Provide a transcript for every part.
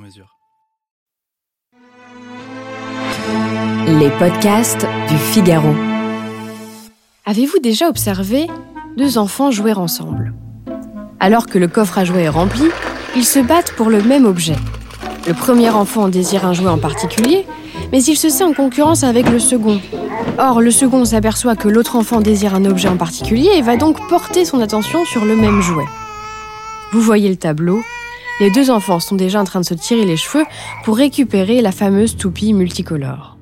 mesure. Les podcasts du Figaro. Avez-vous déjà observé deux enfants jouer ensemble? Alors que le coffre à jouets est rempli, ils se battent pour le même objet. Le premier enfant désire un jouet en particulier, mais il se sent en concurrence avec le second. Or, le second s'aperçoit que l'autre enfant désire un objet en particulier et va donc porter son attention sur le même jouet. Vous voyez le tableau les deux enfants sont déjà en train de se tirer les cheveux pour récupérer la fameuse toupie multicolore.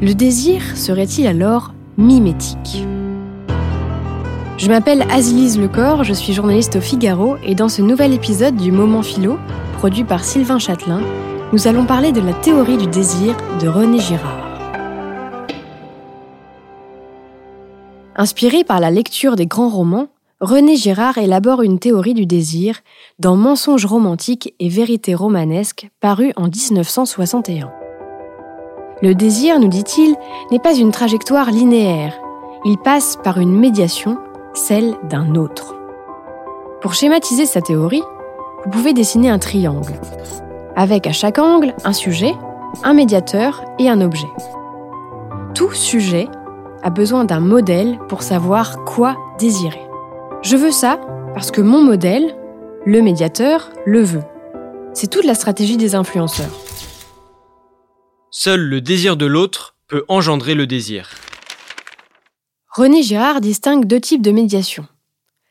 Le désir serait-il alors mimétique? Je m'appelle Azilise Lecor, je suis journaliste au Figaro et dans ce nouvel épisode du Moment Philo, produit par Sylvain Châtelain, nous allons parler de la théorie du désir de René Girard. Inspiré par la lecture des grands romans, René Girard élabore une théorie du désir dans Mensonges romantiques et vérité romanesque paru en 1961. Le désir, nous dit-il, n'est pas une trajectoire linéaire, il passe par une médiation, celle d'un autre. Pour schématiser sa théorie, vous pouvez dessiner un triangle, avec à chaque angle un sujet, un médiateur et un objet. Tout sujet a besoin d'un modèle pour savoir quoi désirer. Je veux ça parce que mon modèle, le médiateur, le veut. C'est toute la stratégie des influenceurs. Seul le désir de l'autre peut engendrer le désir. René Girard distingue deux types de médiation.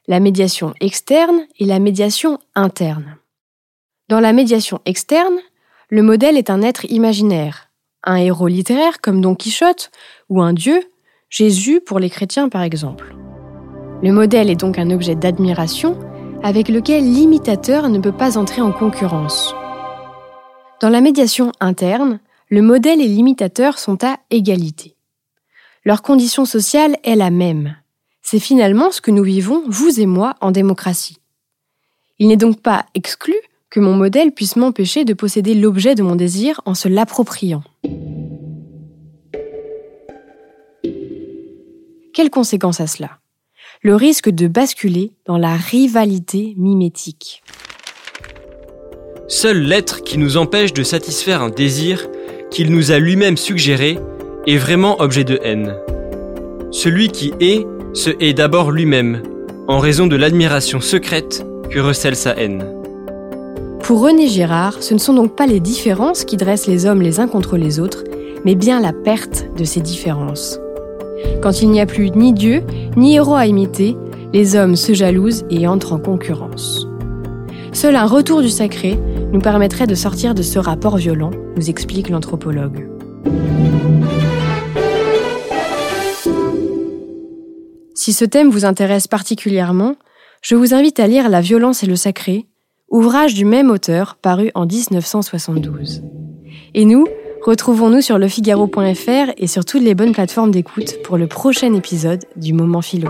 La médiation externe et la médiation interne. Dans la médiation externe, le modèle est un être imaginaire, un héros littéraire comme Don Quichotte ou un dieu, Jésus pour les chrétiens par exemple. Le modèle est donc un objet d'admiration avec lequel l'imitateur ne peut pas entrer en concurrence. Dans la médiation interne, le modèle et l'imitateur sont à égalité. Leur condition sociale est la même. C'est finalement ce que nous vivons, vous et moi, en démocratie. Il n'est donc pas exclu que mon modèle puisse m'empêcher de posséder l'objet de mon désir en se l'appropriant. Quelles conséquences à cela? Le risque de basculer dans la rivalité mimétique. Seul l'être qui nous empêche de satisfaire un désir qu'il nous a lui-même suggéré est vraiment objet de haine. Celui qui est se hait d'abord lui-même, en raison de l'admiration secrète que recèle sa haine. Pour René Girard, ce ne sont donc pas les différences qui dressent les hommes les uns contre les autres, mais bien la perte de ces différences. Quand il n'y a plus ni Dieu, ni héros à imiter, les hommes se jalousent et entrent en concurrence. Seul un retour du sacré nous permettrait de sortir de ce rapport violent, nous explique l'anthropologue. Si ce thème vous intéresse particulièrement, je vous invite à lire La violence et le sacré, ouvrage du même auteur paru en 1972. Et nous, Retrouvons-nous sur lefigaro.fr et sur toutes les bonnes plateformes d'écoute pour le prochain épisode du Moment Philo.